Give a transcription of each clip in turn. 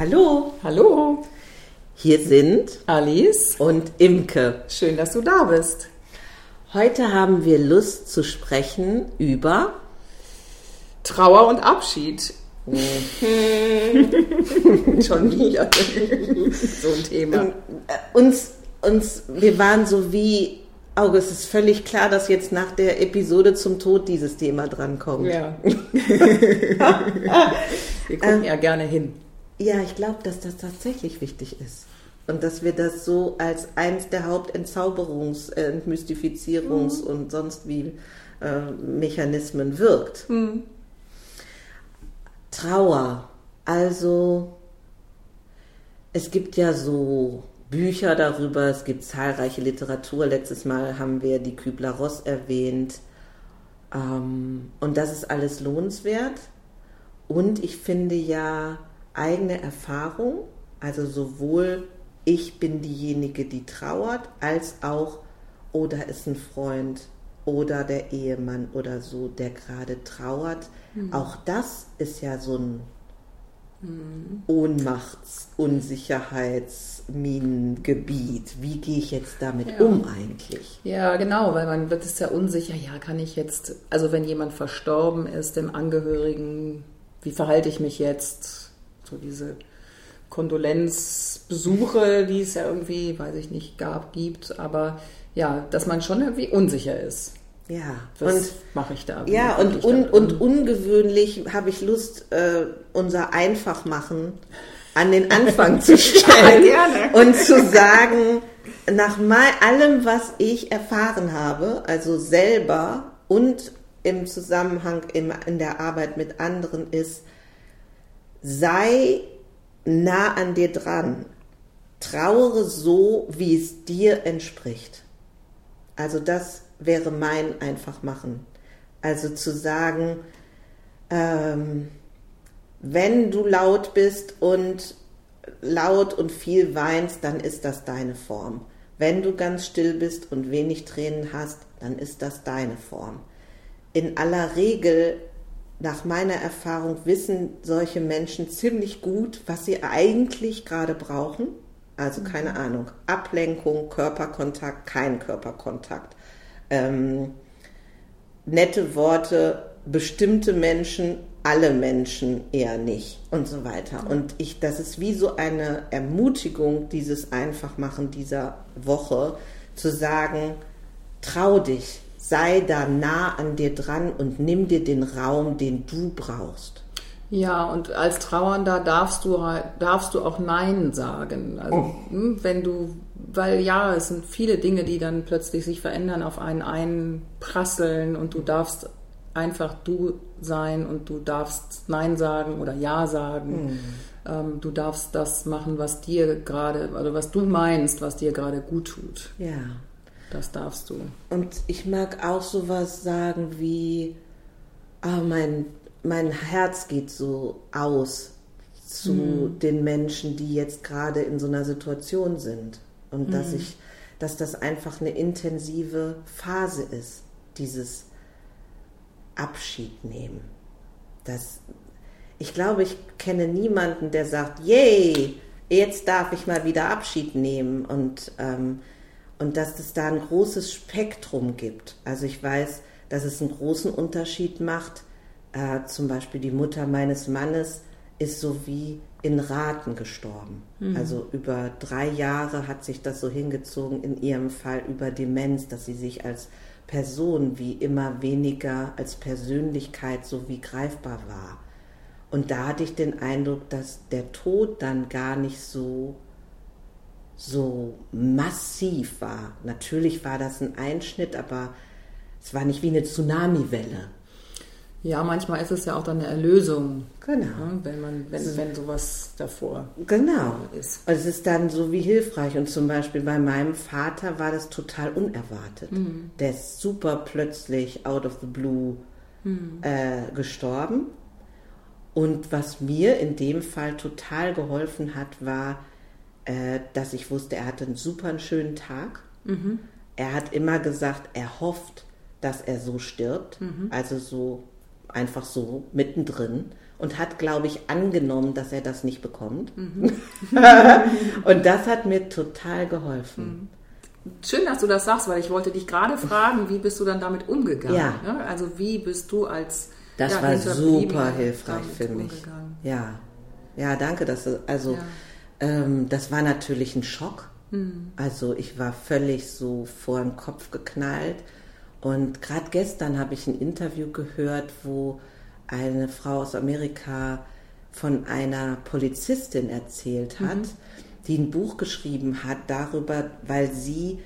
Hallo, Hallo, hier sind Alice. und Imke. Schön, dass du da bist. Heute haben wir Lust zu sprechen über Trauer und Abschied. schon wieder So ein Thema. uns uns wir waren so wie Auge, es ist völlig klar, dass jetzt nach der Episode zum Tod dieses Thema drankommt. Ja. Wir gucken ja gerne hin. Ja, ich glaube, dass das tatsächlich wichtig ist. Und dass wir das so als eins der Hauptentzauberungs-, äh, Entmystifizierungs- und sonst wie äh, Mechanismen wirkt. Trauer. Also, es gibt ja so Bücher darüber, es gibt zahlreiche Literatur. Letztes Mal haben wir die Kübler-Ross erwähnt. Ähm, und das ist alles lohnenswert. Und ich finde ja eigene Erfahrung, also sowohl ich bin diejenige, die trauert, als auch, oder ist ein Freund oder der Ehemann oder so, der gerade trauert. Auch das ist ja so ein Ohnmachts-, Unsicherheitsminengebiet. Wie gehe ich jetzt damit Ja. um eigentlich? Ja, genau, weil man wird es ja unsicher. Ja, kann ich jetzt, also wenn jemand verstorben ist, dem Angehörigen, wie verhalte ich mich jetzt? So diese Kondolenzbesuche, die es ja irgendwie, weiß ich nicht, gab, gibt, aber ja, dass man schon irgendwie unsicher ist. Ja, Was und mache ich da? Ja, und, un, und ungewöhnlich habe ich Lust, äh, unser Einfachmachen an den Anfang zu stellen gerne. und zu sagen, nach mal allem, was ich erfahren habe, also selber und im Zusammenhang im, in der Arbeit mit anderen, ist, sei nah an dir dran. Trauere so, wie es dir entspricht. Also das wäre mein Einfachmachen. Also zu sagen, ähm, wenn du laut bist und laut und viel weinst, dann ist das deine Form. Wenn du ganz still bist und wenig Tränen hast, dann ist das deine Form. In aller Regel, nach meiner Erfahrung, wissen solche Menschen ziemlich gut, was sie eigentlich gerade brauchen. Also keine Ahnung, Ablenkung, Körperkontakt, kein Körperkontakt ähm, nette Worte, bestimmte Menschen, alle Menschen eher nicht und so weiter. Und ich, das ist wie so eine Ermutigung, dieses Einfachmachen dieser Woche, zu sagen, trau dich, sei da nah an dir dran und nimm dir den Raum, den du brauchst. Ja, und als Trauernder darfst du halt- darfst du auch Nein sagen. Also hm, wenn du, weil ja, es sind viele Dinge, die dann plötzlich sich verändern, auf einen einprasseln und du darfst einfach du sein und du darfst Nein sagen oder Ja sagen. Ähm, du darfst das machen, was dir gerade, also was du meinst, was dir gerade gut tut. Ja. Das darfst du. Und ich mag auch sowas sagen wie, ah, mein, mein Herz geht so aus zu den Menschen, die jetzt gerade in so einer Situation sind. Und dass ich, dass das einfach eine intensive Phase ist, dieses Abschied nehmen. Das, ich glaube, ich kenne niemanden, der sagt, yay, jetzt darf ich mal wieder Abschied nehmen und, ähm, und dass es da ein großes Spektrum gibt. Also ich weiß, dass es einen großen Unterschied macht. Äh, zum Beispiel die Mutter meines Mannes ist so wie in Raten gestorben. Also über drei Jahre hat sich das so hingezogen, in ihrem Fall über Demenz, dass sie sich als Person wie immer weniger als Persönlichkeit so wie greifbar war. Und da hatte ich den Eindruck, dass der Tod dann gar nicht so so massiv war. Natürlich war das ein Einschnitt, aber es war nicht wie eine Tsunamiwelle. Ja, manchmal ist es ja auch dann eine Erlösung, Genau. ne, wenn man, wenn, wenn sowas davor Genau. ist. Und es ist dann so wie hilfreich. Und zum Beispiel bei meinem Vater war das total unerwartet. Der ist super plötzlich out of the blue äh, gestorben. Und was mir in dem Fall total geholfen hat, war, äh, dass ich wusste, er hatte einen super schönen Tag. Er hat immer gesagt, er hofft, dass er so stirbt. Also so einfach so mittendrin. und hat, glaube ich, angenommen, dass er das nicht bekommt. Mhm. und das hat mir total geholfen. Mhm. Schön, dass du das sagst, weil ich wollte dich gerade fragen, wie bist du dann damit umgegangen? Ja. Ne? Also wie bist du als das ja, war super hilfreich für mich. Ja, ja, danke. Dass du, also ja. Ähm, das war natürlich ein Schock. Mhm. Also ich war völlig so vor den Kopf geknallt. Und gerade gestern habe ich ein Interview gehört, wo eine Frau aus Amerika von einer Polizistin erzählt hat, mhm. die ein Buch geschrieben hat darüber, weil sie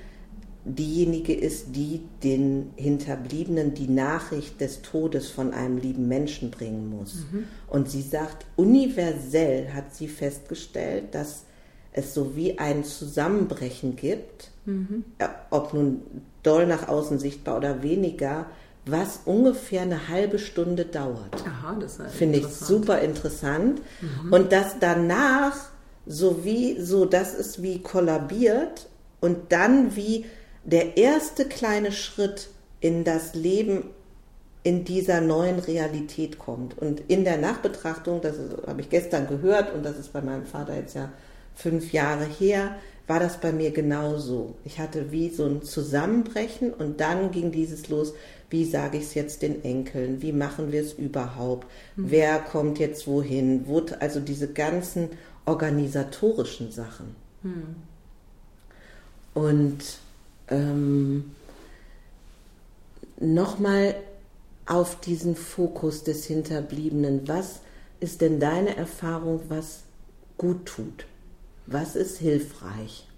diejenige ist, die den Hinterbliebenen die Nachricht des Todes von einem lieben Menschen bringen muss. Mhm. Und sie sagt, universell hat sie festgestellt, dass es so wie ein Zusammenbrechen gibt, mhm. ob nun doll nach außen sichtbar oder weniger, was ungefähr eine halbe Stunde dauert. Aha, das finde ich super interessant. Mhm. Und dass danach so wie so, das ist wie kollabiert und dann wie der erste kleine Schritt in das Leben in dieser neuen Realität kommt. Und in der Nachbetrachtung, das habe ich gestern gehört und das ist bei meinem Vater jetzt ja fünf Jahre her, war das bei mir genauso. Ich hatte wie so ein Zusammenbrechen und dann ging dieses los, wie sage ich es jetzt den Enkeln, wie machen wir es überhaupt, mhm. wer kommt jetzt wohin, wo, also diese ganzen organisatorischen Sachen. Mhm. Und ähm, nochmal auf diesen Fokus des Hinterbliebenen, was ist denn deine Erfahrung, was gut tut? Was ist hilfreich?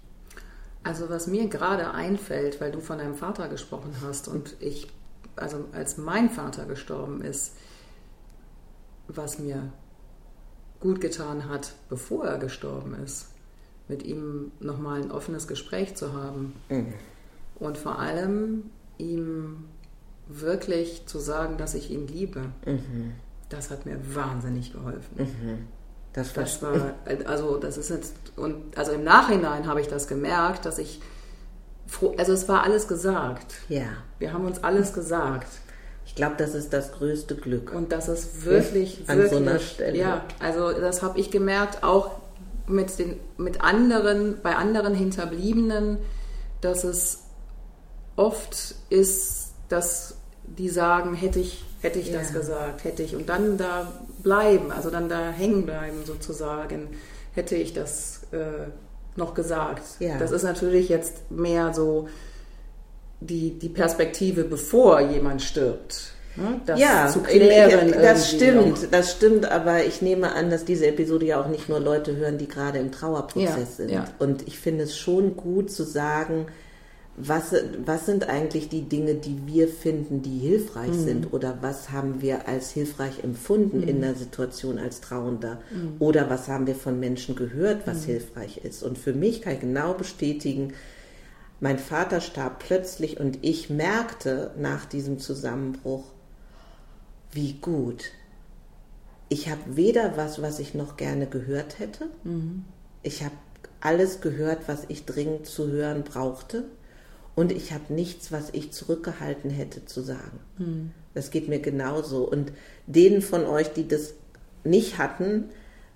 Also was mir gerade einfällt, weil du von deinem Vater gesprochen hast und ich, also als mein Vater gestorben ist, was mir gut getan hat, bevor er gestorben ist, mit ihm nochmal ein offenes Gespräch zu haben. Mhm. Und vor allem ihm wirklich zu sagen, dass ich ihn liebe. Mhm. Das hat mir wahnsinnig geholfen. Mhm. Das, das war, also das ist jetzt, und also im Nachhinein habe ich das gemerkt, dass ich froh, also es war alles gesagt. Ja. Wir haben uns alles gesagt. Ich glaube, das ist das größte Glück. Und das ist wirklich, An wirklich, so einer Stelle. Ja, also das habe ich gemerkt, auch mit den, mit anderen, bei anderen Hinterbliebenen, dass es oft ist, dass die sagen, hätte ich hätte ich ja. das gesagt, hätte ich und dann da bleiben, also dann da hängen bleiben sozusagen, hätte ich das äh, noch gesagt. Ja. Das ist natürlich jetzt mehr so die, die Perspektive, bevor jemand stirbt. Ne? Das ja, zu klären. Das stimmt, noch. das stimmt, aber ich nehme an, dass diese Episode ja auch nicht nur Leute hören, die gerade im Trauerprozess ja, sind. Ja. Und ich finde es schon gut zu sagen, was, was sind eigentlich die Dinge, die wir finden, die hilfreich mhm. sind? Oder was haben wir als hilfreich empfunden mhm. in der Situation als Trauender? Mhm. Oder was haben wir von Menschen gehört, was mhm. hilfreich ist? Und für mich kann ich genau bestätigen, mein Vater starb plötzlich und ich merkte nach diesem Zusammenbruch, wie gut. Ich habe weder was, was ich noch gerne gehört hätte. Mhm. Ich habe alles gehört, was ich dringend zu hören brauchte und ich habe nichts, was ich zurückgehalten hätte zu sagen. Hm. Das geht mir genauso. Und denen von euch, die das nicht hatten,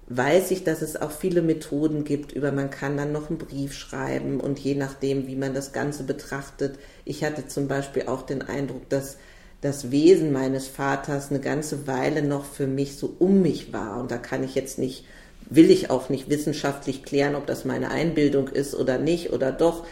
weiß ich, dass es auch viele Methoden gibt, über man kann dann noch einen Brief schreiben und je nachdem, wie man das Ganze betrachtet. Ich hatte zum Beispiel auch den Eindruck, dass das Wesen meines Vaters eine ganze Weile noch für mich so um mich war. Und da kann ich jetzt nicht, will ich auch nicht wissenschaftlich klären, ob das meine Einbildung ist oder nicht oder doch.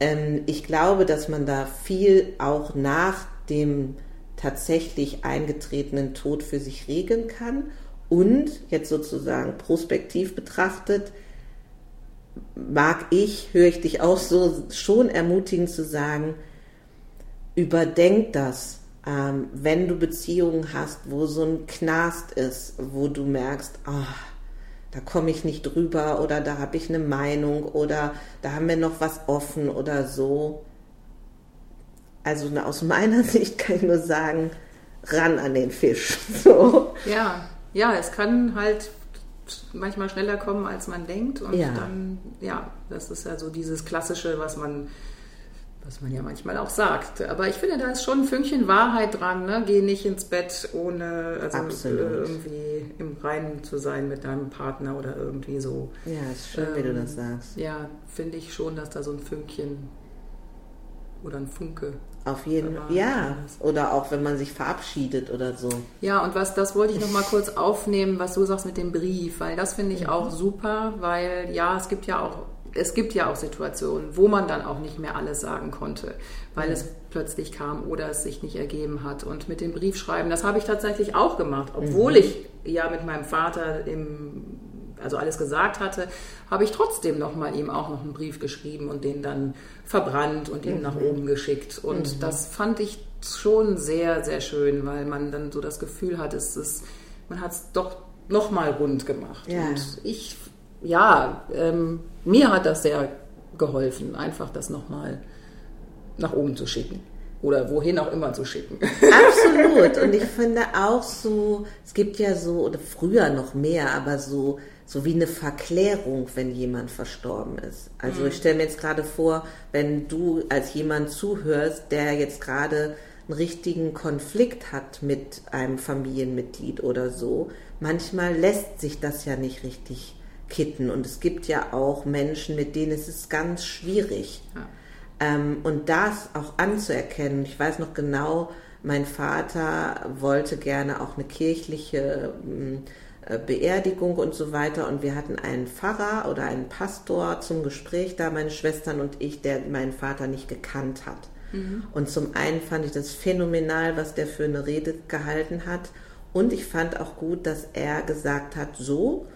Ähm, ich glaube, dass man da viel auch nach dem tatsächlich eingetretenen Tod für sich regeln kann und jetzt sozusagen prospektiv betrachtet, mag ich, höre ich dich auch so schon ermutigen zu sagen, überdenk das, ähm, wenn du Beziehungen hast, wo so ein Knast ist, wo du merkst, oh, da komme ich nicht drüber oder da habe ich eine Meinung oder da haben wir noch was offen oder so. Also aus meiner Sicht kann ich nur sagen, ran an den Fisch. So. Ja, ja, es kann halt manchmal schneller kommen, als man denkt. Und ja. dann, ja, das ist ja so dieses Klassische, was man Was man ja manchmal auch sagt. Aber ich finde, da ist schon ein Fünkchen Wahrheit dran. Ne? Geh nicht ins Bett, ohne also Absolut. irgendwie im Reinen zu sein mit deinem Partner oder irgendwie so. Ja, ist schön, wie du das Ähm, sagst. Ja, finde ich schon, dass da so ein Fünkchen oder ein Funke. Auf jeden Fall. Ja. Oder auch wenn man sich verabschiedet oder so. Ja, und was, das wollte ich noch mal kurz aufnehmen, was du sagst mit dem Brief, weil das finde ich auch super, weil ja, es gibt ja auch, es gibt ja auch Situationen, wo man dann auch nicht mehr alles sagen konnte, weil es plötzlich kam oder es sich nicht ergeben hat. Und mit dem Briefschreiben, das habe ich tatsächlich auch gemacht, obwohl ich ja mit meinem Vater im also alles gesagt hatte, habe ich trotzdem noch mal ihm auch noch einen Brief geschrieben und den dann verbrannt und ihm nach oben geschickt. Und das fand ich schon sehr, sehr schön, weil man dann so das Gefühl hat, es ist, man hat es doch noch mal rund gemacht. Ja. Und ich, ja, ähm, mir hat das sehr geholfen, einfach das noch mal nach oben zu schicken. Oder wohin auch immer zu schicken. Absolut. Und ich finde auch so, es gibt ja so, oder früher noch mehr, aber so, so wie eine Verklärung, wenn jemand verstorben ist. Also ich stelle mir jetzt gerade vor, wenn du als jemand zuhörst, der jetzt gerade einen richtigen Konflikt hat mit einem Familienmitglied oder so, manchmal lässt sich das ja nicht richtig kitten. Und es gibt ja auch Menschen, mit denen ist es ganz schwierig. Ja. Ähm, und das auch anzuerkennen. Ich weiß noch genau, mein Vater wollte gerne auch eine kirchliche ähm, äh, Beerdigung und so weiter. Und wir hatten einen Pfarrer oder einen Pastor zum Gespräch da, meine Schwestern und ich, der meinen Vater nicht gekannt hat. Und zum einen fand ich das phänomenal, was der für eine Rede gehalten hat. Und ich fand auch gut, dass er gesagt hat, so,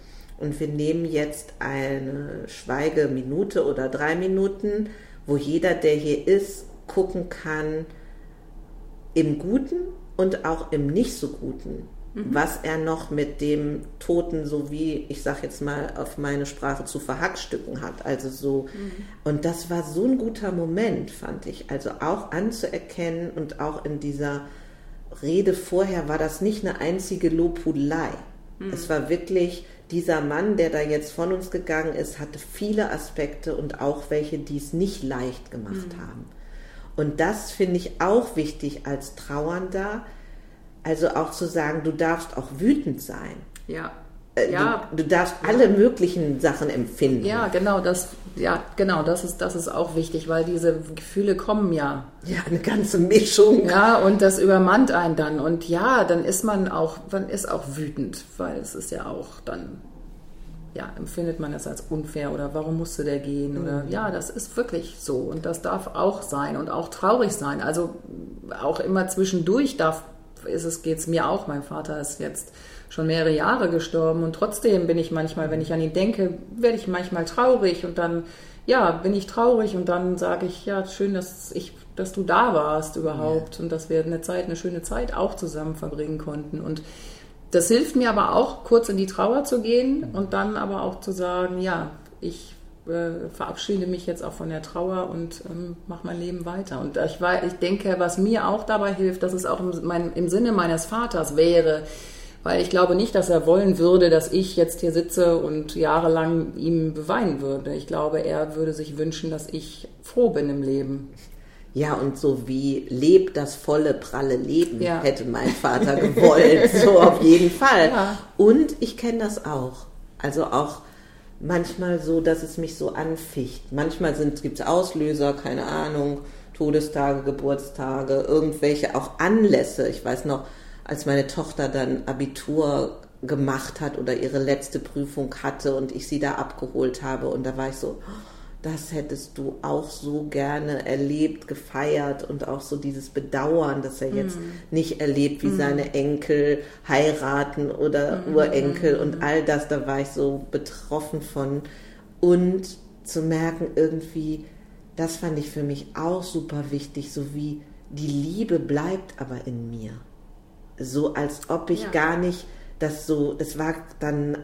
und wir nehmen jetzt eine Schweigeminute oder drei Minuten, wo jeder, der hier ist, gucken kann, im Guten und auch im nicht so Guten, was er noch mit dem Toten, so wie ich sag jetzt mal auf meine Sprache, zu verhackstücken hat. Also so, und das war so ein guter Moment, fand ich. Also auch anzuerkennen und auch in dieser Rede vorher war das nicht eine einzige Lobhudelei. Es war wirklich dieser Mann, der da jetzt von uns gegangen ist, hatte viele Aspekte und auch welche, die es nicht leicht gemacht haben. Und das finde ich auch wichtig als Trauernder, also auch zu sagen, du darfst auch wütend sein. Ja. Äh, ja, Du, du darfst alle möglichen Sachen empfinden. Ja, genau, das, ja, genau, das ist, das ist auch wichtig, weil diese Gefühle kommen ja. Ja, eine ganze Mischung. Ja, und das übermannt einen dann. Und ja, dann ist man auch, man ist auch wütend, weil es ist ja auch dann, ja, empfindet man das als unfair oder warum musste der gehen oder ja, das ist wirklich so und das darf auch sein und auch traurig sein. Also auch immer zwischendurch darf, ist es, geht's mir auch. Mein Vater ist jetzt schon mehrere Jahre gestorben. Und trotzdem bin ich manchmal, wenn ich an ihn denke, werde ich manchmal traurig und dann, ja, bin ich traurig und dann sage ich, ja, schön, dass ich, dass du da warst überhaupt und dass wir eine Zeit, eine schöne Zeit auch zusammen verbringen konnten. Und das hilft mir aber auch, kurz in die Trauer zu gehen und dann aber auch zu sagen, ja, ich äh, verabschiede mich jetzt auch von der Trauer und ähm, mache mein Leben weiter. Und ich, war, ich denke, was mir auch dabei hilft, dass es auch im, mein, im Sinne meines Vaters wäre, weil ich glaube nicht, dass er wollen würde, dass ich jetzt hier sitze und jahrelang ihm beweinen würde. Ich glaube, er würde sich wünschen, dass ich froh bin im Leben. Ja, und so wie lebt das volle, pralle Leben, Ja. hätte mein Vater gewollt. so auf jeden Fall. Ja. Und ich kenne das auch. Also auch manchmal so, dass es mich so anficht. Manchmal gibt es Auslöser, keine Ahnung, Todestage, Geburtstage, irgendwelche auch Anlässe. Ich weiß noch, als meine Tochter dann Abitur gemacht hat oder ihre letzte Prüfung hatte und ich sie da abgeholt habe. Und da war ich so, das hättest du auch so gerne erlebt, gefeiert und auch so dieses Bedauern, dass er jetzt nicht erlebt, wie seine Enkel heiraten oder Urenkel. Und all das, da war ich so betroffen von. Und zu merken irgendwie, das fand ich für mich auch super wichtig, so wie die Liebe bleibt aber in mir. So als ob ich Ja. gar nicht das so, das war dann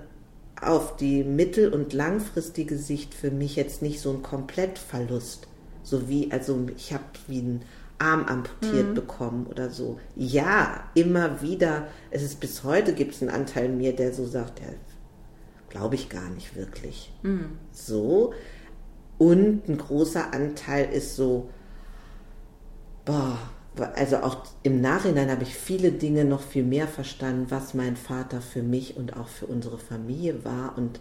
auf die mittel- und langfristige Sicht für mich jetzt nicht so ein Komplettverlust. So wie, also ich habe wie einen Arm amputiert bekommen oder so. Ja, immer wieder. Es ist bis heute gibt es einen Anteil in mir, der so sagt, ja, glaube ich gar nicht wirklich. So. Und ein großer Anteil ist so, boah, also auch im Nachhinein habe ich viele Dinge noch viel mehr verstanden, was mein Vater für mich und auch für unsere Familie war. Und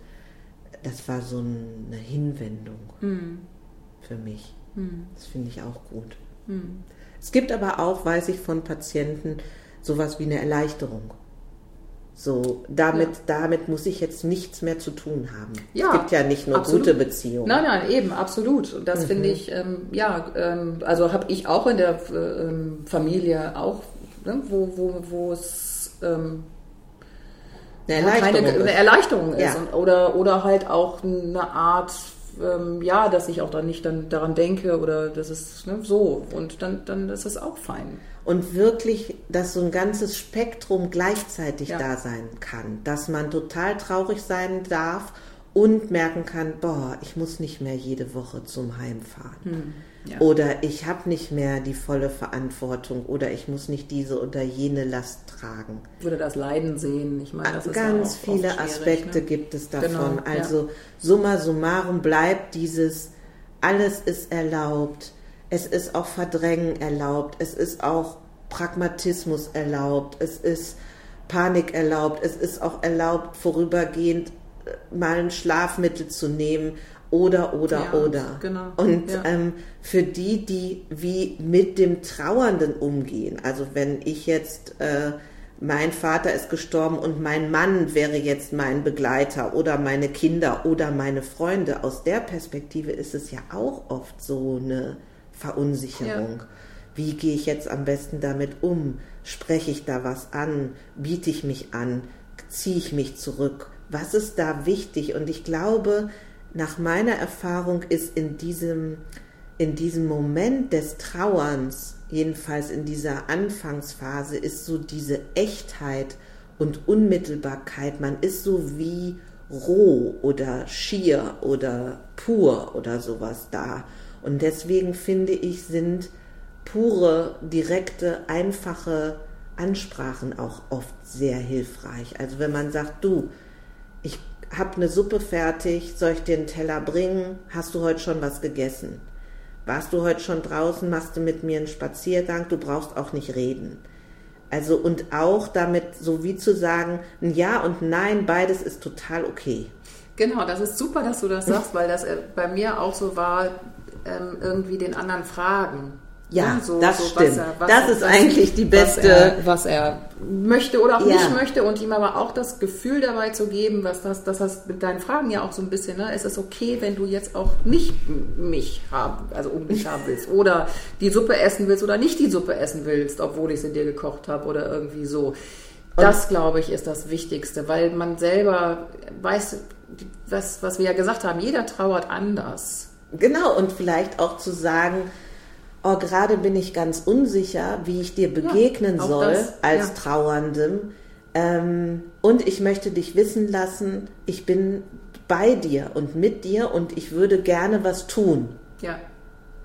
das war so eine Hinwendung Mhm. für mich. Mhm. Das finde ich auch gut. Mhm. Es gibt aber auch, weiß ich von Patienten, sowas wie eine Erleichterung. So, damit, Ja. damit muss ich jetzt nichts mehr zu tun haben. Ja, es gibt ja nicht nur absolut. gute Beziehungen. Nein, nein, eben, absolut. Und das Mhm. finde ich, ähm, ja, ähm, also habe ich auch in der äh, ähm, Familie auch, ne, wo, wo, wo es ähm, Eine Erleichterung. keine, ist. eine Erleichterung ist. Ja. Und, oder, oder halt auch eine Art, ähm, ja, dass ich auch dann nicht dann daran denke oder das ist ne, so. Und dann, dann ist es auch fein. und wirklich, dass so ein ganzes Spektrum gleichzeitig Ja. da sein kann. Dass man total traurig sein darf und merken kann, boah, ich muss nicht mehr jede Woche zum Heim fahren. Ja. Oder ich habe nicht mehr die volle Verantwortung oder ich muss nicht diese oder jene Last tragen. Würde das Leiden sehen. Ich meine, das ist ja Ganz auch viele Aspekte ne? gibt es davon. Genau, ja. also summa summarum bleibt dieses, alles ist erlaubt, es ist auch Verdrängen erlaubt, es ist auch Pragmatismus erlaubt, es ist Panik erlaubt, es ist auch erlaubt, vorübergehend äh, mal ein Schlafmittel zu nehmen oder, oder, Ja, oder. genau, Und ja. ähm, für die, die wie mit dem Trauernden umgehen, also wenn ich jetzt, äh, mein Vater ist gestorben und mein Mann wäre jetzt mein Begleiter oder meine Kinder oder meine Freunde, aus der Perspektive ist es ja auch oft so eine Verunsicherung. Wie gehe ich jetzt am besten damit um? Spreche ich da was an? Biete ich mich an? Ziehe ich mich zurück? Was ist da wichtig? Und ich glaube, nach meiner Erfahrung ist in diesem, in diesem Moment des Trauerns, jedenfalls in dieser Anfangsphase, ist so diese Echtheit und Unmittelbarkeit. Man ist so wie roh oder schier oder pur oder sowas da. Und deswegen finde ich, sind pure, direkte, einfache Ansprachen auch oft sehr hilfreich. Also wenn man sagt, du, habe eine Suppe fertig, soll ich dir einen Teller bringen? Hast du heute schon was gegessen? Warst du heute schon draußen? Machst du mit mir einen Spaziergang? Du brauchst auch nicht reden. Also und auch damit so wie zu sagen, ein Ja und ein Nein, beides ist total okay. Genau, das ist super, dass du das sagst, weil das äh, bei mir auch so war, ähm, irgendwie den anderen fragen. Ja, so, das so, stimmt. Das ist eigentlich die beste- Was er, was er möchte oder auch Ja. nicht möchte und ihm aber auch das Gefühl dabei zu geben, was das, dass das mit deinen Fragen ja auch so ein bisschen, ne, es ist okay, wenn du jetzt auch nicht mich haben, also unbedingt haben willst oder die Suppe essen willst oder nicht die Suppe essen willst, obwohl ich sie dir gekocht habe oder irgendwie so. Das, glaube ich, ist das Wichtigste, weil man selber weiß, was, was wir ja gesagt haben, jeder trauert anders. Genau, und vielleicht auch zu sagen, oh, gerade bin ich ganz unsicher, wie ich dir begegnen auch soll das, als ja. Trauerndem. Ähm, und ich möchte dich wissen lassen, ich bin bei dir und mit dir und ich würde gerne was tun. Ja,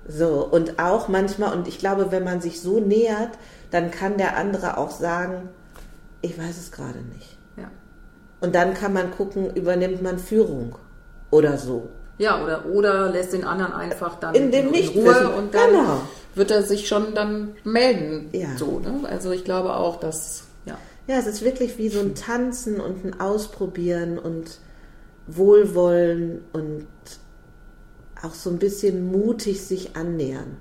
So, und auch manchmal, und ich glaube, wenn man sich so nähert, dann kann der andere auch sagen, ich weiß es gerade nicht. ja. Und dann kann man gucken, übernimmt man Führung oder so. Ja, oder, oder lässt den anderen einfach dann In dem in. Ruhe und dann Genau. wird er sich schon dann melden. Ja. So, ne? Also ich glaube auch, dass, ja. Ja, es ist wirklich wie so ein Tanzen und ein Ausprobieren und Wohlwollen und auch so ein bisschen mutig sich annähern.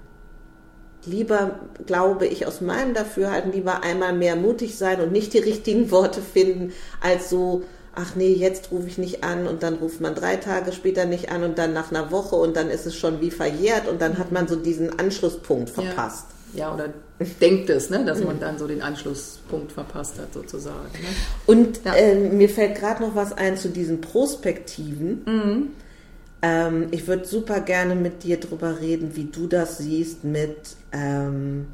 Lieber, glaube ich, aus meinem Dafürhalten, lieber einmal mehr mutig sein und nicht die richtigen Worte finden, als so, ach nee, jetzt rufe ich nicht an und dann ruft man drei Tage später nicht an und dann nach einer Woche und dann ist es schon wie verjährt und dann hat man so diesen Anschlusspunkt verpasst. Ja, oder denkt es, ne, dass man dann so den Anschlusspunkt verpasst hat, sozusagen. Ne? Und Ja. ähm, mir fällt gerade noch was ein zu diesen Prospektiven. Ähm, ich würde super gerne mit dir drüber reden, wie du das siehst mit ähm,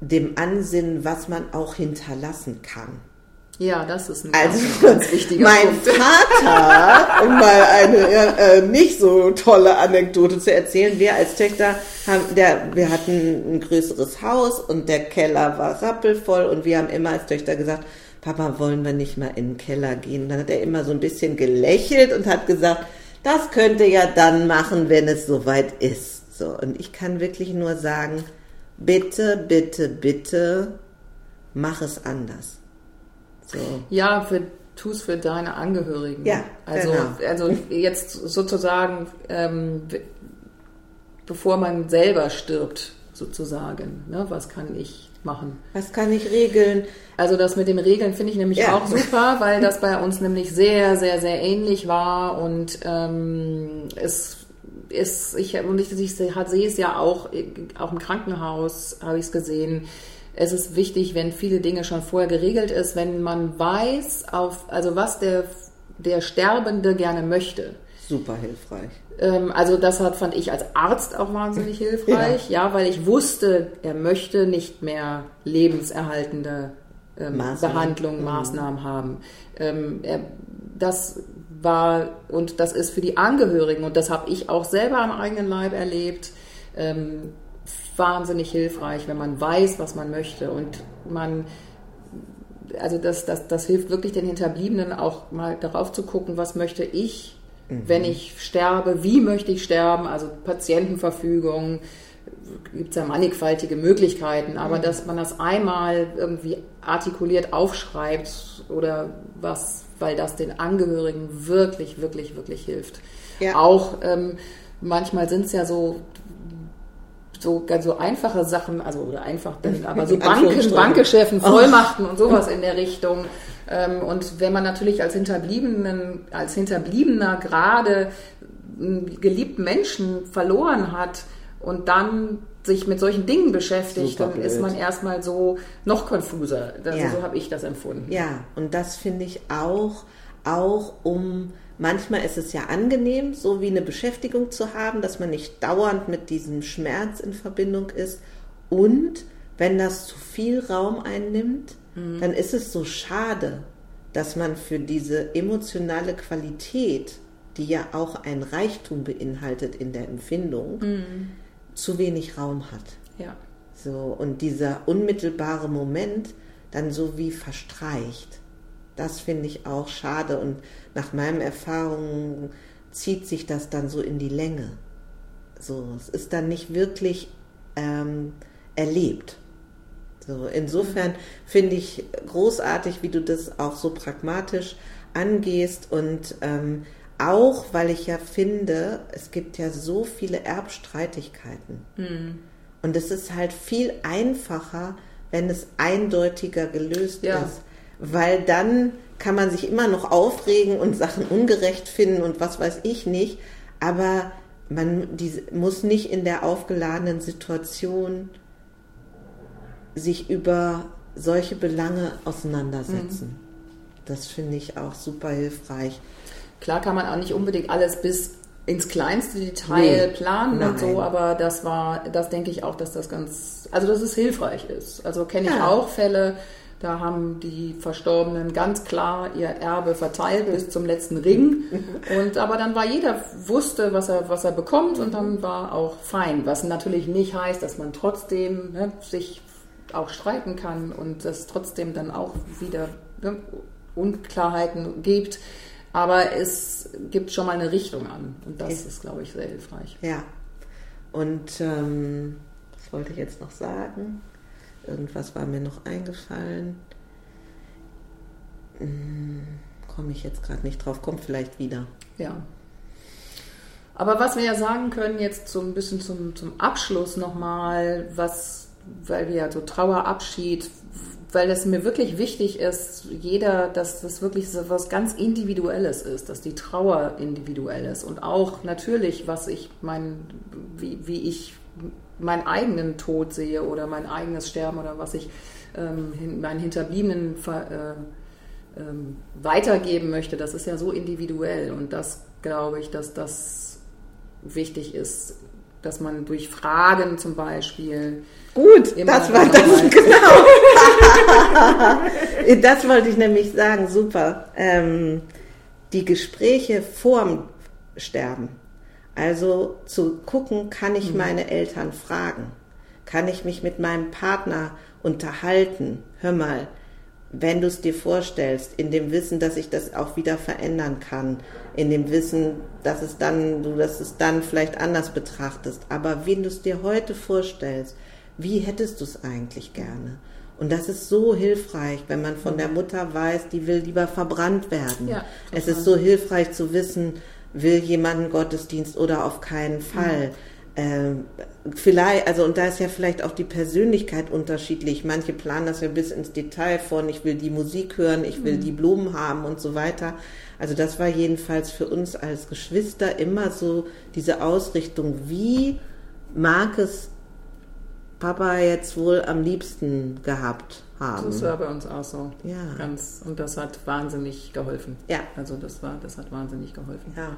dem Ansinnen, was man auch hinterlassen kann. Ja, das ist ein Also ganz, wichtiger mein Punkt. Vater, um mal eine äh, nicht so tolle Anekdote zu erzählen, wir als Töchter haben, der, wir hatten ein größeres Haus und der Keller war rappelvoll und wir haben immer als Töchter gesagt, Papa, wollen wir nicht mal in den Keller gehen? Dann hat er immer so ein bisschen gelächelt und hat gesagt, das könnt ihr ja dann machen, wenn es soweit ist. So, und ich kann wirklich nur sagen, bitte, bitte, bitte, mach es anders. So. Ja, für, tu es für deine Angehörigen. Ja, also, genau. also jetzt sozusagen, ähm, bevor man selber stirbt, sozusagen. Ne? Was kann ich machen? Was kann ich regeln? Also das mit den Regeln finde ich nämlich ja. auch super, weil das bei uns nämlich sehr, sehr, sehr ähnlich war und ähm, es ist, ich, und ich, ich sehe es ja auch, auch im Krankenhaus habe ich es gesehen, es ist wichtig, wenn viele Dinge schon vorher geregelt ist, wenn man weiß, auf, also was der, der Sterbende gerne möchte. Super hilfreich. Ähm, also das hat, fand ich als Arzt auch wahnsinnig hilfreich, ja. ja, weil ich wusste, er möchte nicht mehr lebenserhaltende ähm, Maßnahmen. Behandlungen, mhm. Maßnahmen haben. Ähm, er, das war, und das ist für die Angehörigen, und das habe ich auch selber am eigenen Leib erlebt, ähm, wahnsinnig hilfreich, wenn man weiß, was man möchte und man also das, das, das hilft wirklich den Hinterbliebenen auch mal darauf zu gucken, was möchte ich, mhm. wenn ich sterbe, wie möchte ich sterben, also Patientenverfügung, gibt es ja mannigfaltige Möglichkeiten, aber mhm. dass man das einmal irgendwie artikuliert aufschreibt oder was, weil das den Angehörigen wirklich, wirklich, wirklich hilft. Ja. Auch ähm, manchmal sind es ja so so ganz so einfache Sachen, also oder einfach, aber so Banken, Bankgeschäften, Vollmachten und sowas in der Richtung. Ähm, und wenn man natürlich als Hinterbliebenen, als Hinterbliebener gerade einen geliebten Menschen verloren hat und dann sich mit solchen Dingen beschäftigt, Super dann blöd. ist man erstmal so noch konfuser. Also ja. So habe ich das empfunden. Ja, und das finde ich auch, auch um Manchmal ist es ja angenehm, so wie eine Beschäftigung zu haben, dass man nicht dauernd mit diesem Schmerz in Verbindung ist. Und wenn das zu viel Raum einnimmt, mhm. dann ist es so schade, dass man für diese emotionale Qualität, die ja auch ein Reichtum beinhaltet in der Empfindung, mhm. zu wenig Raum hat. Ja. So, und dieser unmittelbare Moment dann so wie verstreicht. Das finde ich auch schade und nach meinen Erfahrungen zieht sich das dann so in die Länge. So, es ist dann nicht wirklich ähm, erlebt. So, insofern finde ich großartig, wie du das auch so pragmatisch angehst und ähm, auch, weil ich ja finde, es gibt ja so viele Erbstreitigkeiten. Mhm. Und es ist halt viel einfacher, wenn es eindeutiger gelöst ja. ist weil dann kann man sich immer noch aufregen und Sachen ungerecht finden und was weiß ich nicht, aber man die, muss nicht in der aufgeladenen Situation sich über solche Belange auseinandersetzen. Mhm. Das finde ich auch super hilfreich. Klar kann man auch nicht unbedingt alles bis ins kleinste Detail nee, planen nein. und so, aber das war, das denke ich auch, dass das ganz, also dass es hilfreich ist. Also kenne ich ja. auch Fälle, da haben die Verstorbenen ganz klar ihr Erbe verteilt bis zum letzten Ring. Und aber dann war jeder wusste, was er, was er bekommt und dann war auch fein. Was natürlich nicht heißt, dass man trotzdem ne, sich auch streiten kann und es trotzdem dann auch wieder ne, Unklarheiten gibt. Aber es gibt schon mal eine Richtung an und das okay. ist, glaube ich, sehr hilfreich. Ja. Und ähm, was wollte ich jetzt noch sagen? Irgendwas war mir noch eingefallen. Hm, Komme ich jetzt gerade nicht drauf, kommt vielleicht wieder. Ja. Aber was wir ja sagen können, jetzt so ein bisschen zum, zum Abschluss nochmal, was, weil wir ja so Trauerabschied, weil es mir wirklich wichtig ist, jeder, dass das wirklich so was ganz Individuelles ist, dass die Trauer individuell ist und auch natürlich, was ich mein, wie, wie ich meinen eigenen Tod sehe oder mein eigenes Sterben oder was ich ähm, meinen Hinterbliebenen äh, ähm, weitergeben möchte, das ist ja so individuell und das glaube ich, dass das wichtig ist, dass man durch Fragen zum Beispiel. Gut, das war das genau. das wollte ich nämlich sagen, super. Ähm, die Gespräche vorm Sterben also zu gucken, kann ich mhm. meine Eltern fragen? Kann ich mich mit meinem Partner unterhalten? Hör mal, wenn du es dir vorstellst, in dem Wissen, dass ich das auch wieder verändern kann, in dem Wissen, dass es dann, du dass es dann vielleicht anders betrachtest, aber wenn du es dir heute vorstellst, wie hättest du es eigentlich gerne? Und das ist so hilfreich, wenn man von der Mutter weiß, die will lieber verbrannt werden. Ja, es ist so hilfreich zu wissen, will jemand einen Gottesdienst oder auf keinen Fall. Ähm, vielleicht, also und da ist ja vielleicht auch die Persönlichkeit unterschiedlich. Manche planen das ja bis ins Detail von, ich will die Musik hören, ich will die Blumen haben und so weiter. Also das war jedenfalls für uns als Geschwister immer so diese Ausrichtung, wie mag es Papa jetzt wohl am liebsten gehabt haben. Das war bei uns auch so. Ja. Ganz, und das hat wahnsinnig geholfen. Ja. Also das war, das hat wahnsinnig geholfen. Ja.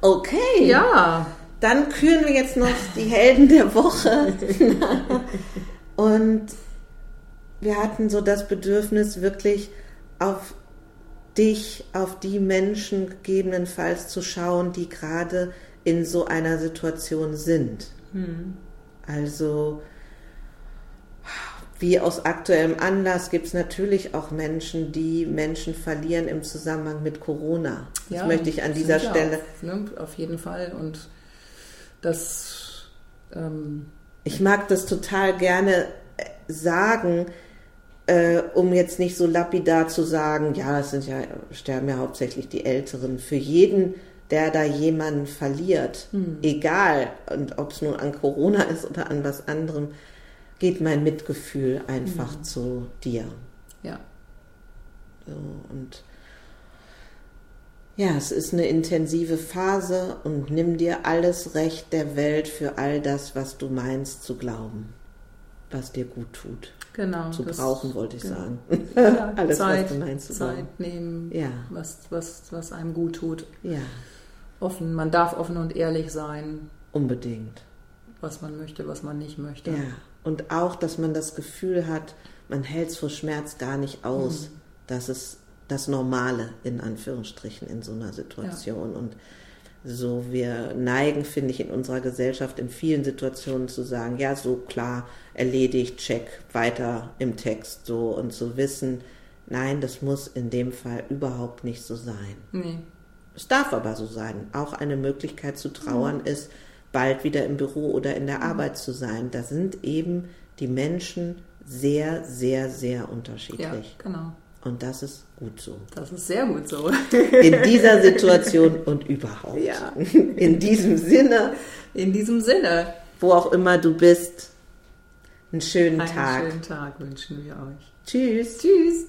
Okay. Ja, Dann küren wir jetzt noch die Helden der Woche. Und wir hatten so das Bedürfnis, wirklich auf dich, auf die Menschen gegebenenfalls zu schauen, die gerade in so einer Situation sind. Also, wie aus aktuellem Anlass gibt es natürlich auch Menschen, die Menschen verlieren im Zusammenhang mit Corona. Das ja, möchte ich an dieser Stelle Auf, ne, auf jeden Fall. Und das, ähm, Ich mag das total gerne äh, sagen, äh, um jetzt nicht so lapidar zu sagen, ja, es sind ja, sterben ja hauptsächlich die Älteren. Für jeden, der da jemanden verliert, egal, und ob es nun an Corona ist oder an was anderem, geht mein Mitgefühl einfach zu dir. ja, So, und ja, es ist eine intensive Phase und nimm dir alles Recht der Welt für all das, was du meinst zu glauben, was dir gut tut. genau. Zu das- brauchen, wollte ich genau. sagen. Ja, Alles, was Zeit, du meinst zu glauben. Zeit nehmen, Ja. was, was, was einem gut tut. Ja, Offen, man darf offen und ehrlich sein, unbedingt. was man möchte, was man nicht möchte. Ja. Und auch, dass man das Gefühl hat, man hält es vor Schmerz gar nicht aus. Das ist das Normale, in Anführungsstrichen, in so einer Situation. Und so, wir neigen, finde ich, in unserer Gesellschaft in vielen Situationen zu sagen, ja, so klar, erledigt, check, weiter im Text, so und zu wissen, nein, das muss in dem Fall überhaupt nicht so sein. Nee. Es darf aber so sein. Auch eine Möglichkeit zu trauern ist, bald wieder im Büro oder in der Arbeit zu sein. Da sind eben die Menschen sehr, sehr, sehr Ja, unterschiedlich. genau. Und das ist gut so. Das ist sehr gut so. In dieser Situation und überhaupt. Ja. In diesem Sinne, In diesem Sinne, wo auch immer du bist, einen schönen einen Tag. schönen Tag wünschen wir euch. Tschüss. Tschüss.